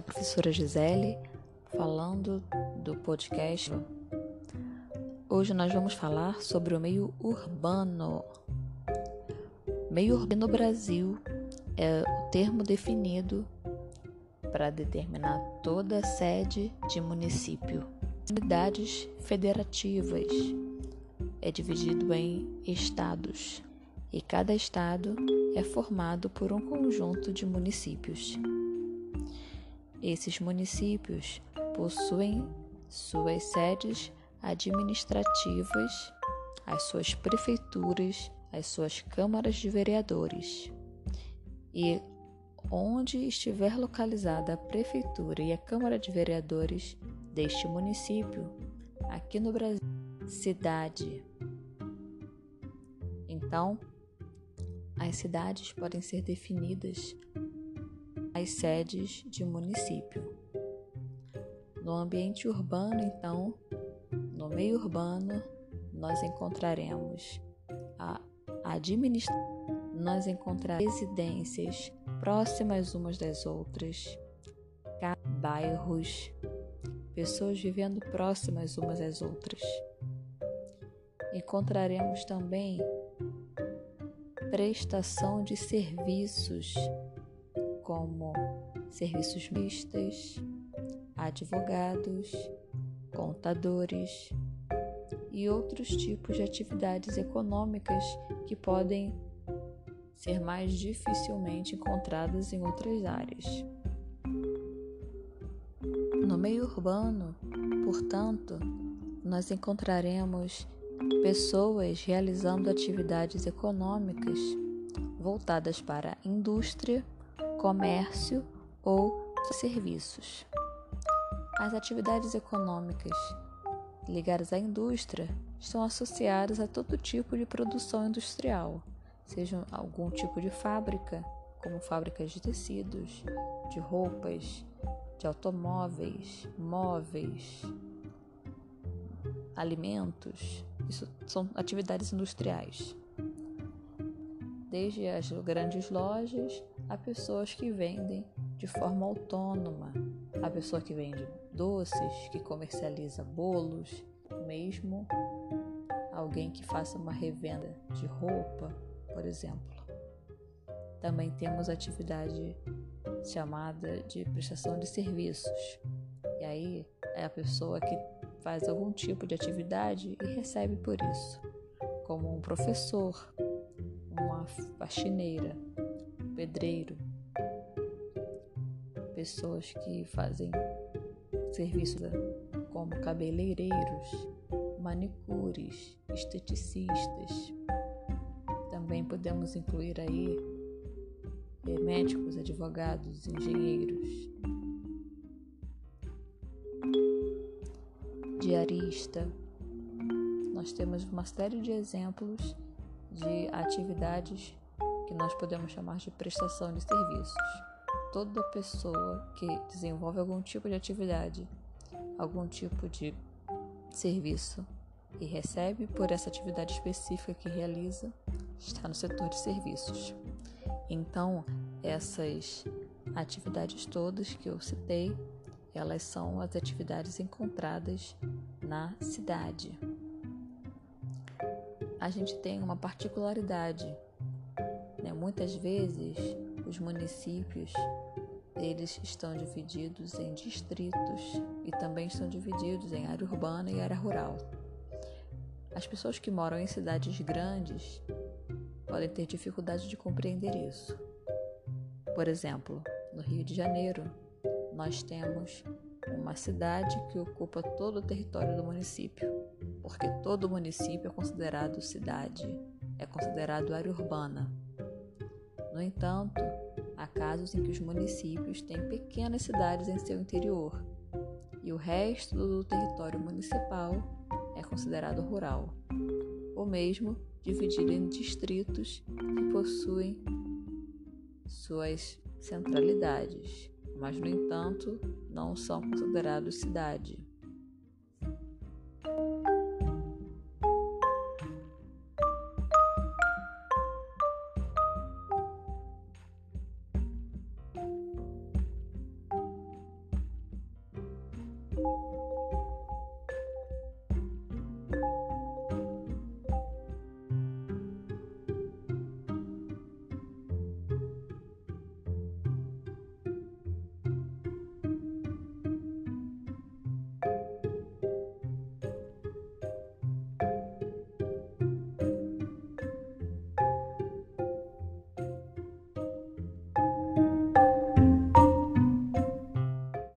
a professora Gisele falando do podcast. Hoje nós vamos falar sobre o meio urbano. Meio urbano no Brasil é o termo definido para determinar toda a sede de município. Unidades federativas é dividido em estados e cada estado é formado por um conjunto de municípios. Esses municípios possuem suas sedes administrativas, as suas prefeituras, as suas câmaras de vereadores. E onde estiver localizada a prefeitura e a câmara de vereadores deste município, aqui no Brasil, cidade. Então, as cidades podem ser definidas as sedes de município. No ambiente urbano, então, no meio urbano, nós encontraremos a administração, nós encontraremos residências próximas umas das outras, bairros, pessoas vivendo próximas umas das outras. Encontraremos também prestação de serviços, como serviços mistos, advogados, contadores e outros tipos de atividades econômicas que podem ser mais dificilmente encontradas em outras áreas. No meio urbano, portanto, nós encontraremos pessoas realizando atividades econômicas voltadas para indústria, comércio ou serviços. As atividades econômicas ligadas à indústria estão associadas a todo tipo de produção industrial, seja algum tipo de fábrica, como fábricas de tecidos, de roupas, de automóveis, móveis, alimentos, isso são atividades industriais. Desde as grandes lojas a pessoas que vendem de forma autônoma, a pessoa que vende doces, que comercializa bolos, mesmo alguém que faça uma revenda de roupa, por exemplo. Também temos atividade chamada de prestação de serviços. E aí é a pessoa que faz algum tipo de atividade e recebe por isso, como um professor, uma faxineira, pedreiro, pessoas que fazem serviços como cabeleireiros, manicures, esteticistas. Também podemos incluir aí eh, médicos, advogados, engenheiros, diarista. Nós temos uma série de exemplos de atividades que nós podemos chamar de prestação de serviços. Toda pessoa que desenvolve algum tipo de atividade, algum tipo de serviço e recebe por essa atividade específica que realiza, está no setor de serviços. Então, essas atividades todas que eu citei elas são as atividades encontradas na cidade. A gente tem uma particularidade, né? muitas vezes os municípios eles estão divididos em distritos e também estão divididos em área urbana e área rural. As pessoas que moram em cidades grandes podem ter dificuldade de compreender isso. Por exemplo, no Rio de Janeiro, nós temos uma cidade que ocupa todo o território do município, porque todo município é considerado cidade, é considerado área urbana. No entanto, há casos em que os municípios têm pequenas cidades em seu interior e o resto do território municipal é considerado rural, ou mesmo dividido em distritos que possuem suas centralidades mas no entanto não são considerados cidade.